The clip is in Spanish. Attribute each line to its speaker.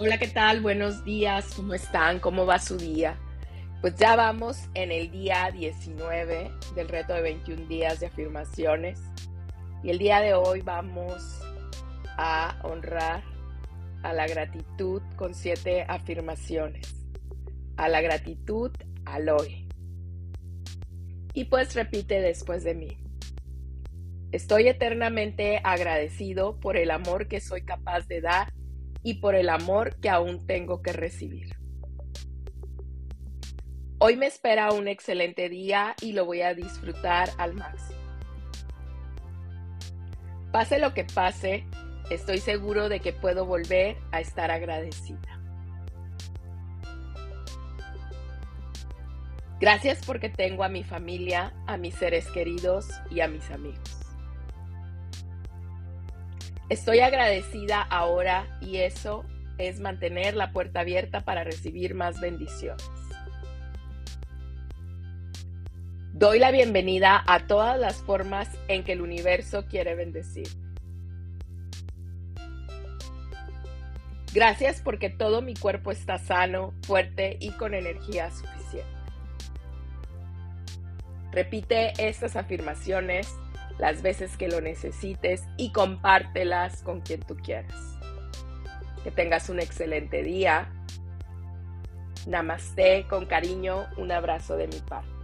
Speaker 1: Hola, ¿qué tal? Buenos días, ¿cómo están? ¿Cómo va su día? Pues ya vamos en el día 19 del reto de 21 días de afirmaciones y el día de hoy vamos a honrar a la gratitud con siete afirmaciones. A la gratitud al hoy. Y pues repite después de mí. Estoy eternamente agradecido por el amor que soy capaz de dar y por el amor que aún tengo que recibir. Hoy me espera un excelente día y lo voy a disfrutar al máximo. Pase lo que pase, estoy seguro de que puedo volver a estar agradecida. Gracias porque tengo a mi familia, a mis seres queridos y a mis amigos. Estoy agradecida ahora y eso es mantener la puerta abierta para recibir más bendiciones. Doy la bienvenida a todas las formas en que el universo quiere bendecir. Gracias porque todo mi cuerpo está sano, fuerte y con energía suficiente. Repite estas afirmaciones las veces que lo necesites y compártelas con quien tú quieras. Que tengas un excelente día. Namaste, con cariño, un abrazo de mi parte.